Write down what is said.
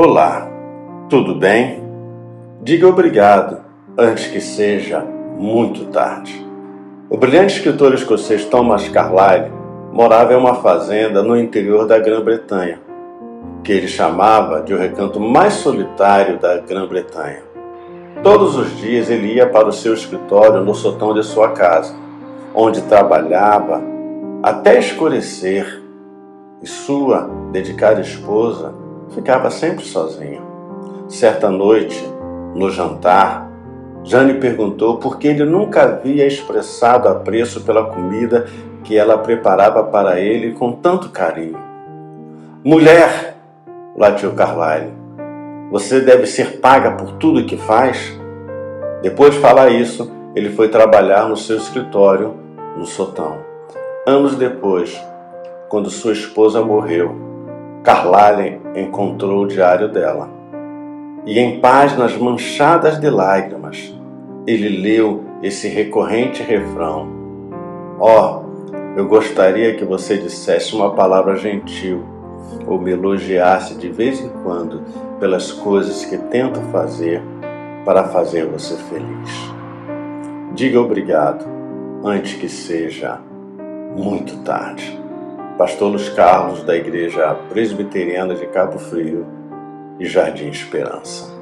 Olá, tudo bem? Diga obrigado antes que seja muito tarde. O brilhante escritor escocês Thomas Carlyle morava em uma fazenda no interior da Grã-Bretanha, que ele chamava de o recanto mais solitário da Grã-Bretanha. Todos os dias ele ia para o seu escritório no sotão de sua casa, onde trabalhava até escurecer, e sua dedicada esposa ficava sempre sozinha. Certa noite, no jantar, Jane perguntou por que ele nunca havia expressado apreço pela comida que ela preparava para ele com tanto carinho. Mulher, latiu Carlyle, você deve ser paga por tudo que faz? Depois de falar isso, ele foi trabalhar no seu escritório, no sotão. Anos depois, quando sua esposa morreu, Carlyle encontrou o diário dela. E em páginas manchadas de lágrimas, ele leu esse recorrente refrão: Ó, oh, eu gostaria que você dissesse uma palavra gentil ou me elogiasse de vez em quando pelas coisas que tento fazer para fazer você feliz. Diga obrigado antes que seja muito tarde. Pastor Luiz Carlos, da Igreja Presbiteriana de Cabo Frio e Jardim Esperança.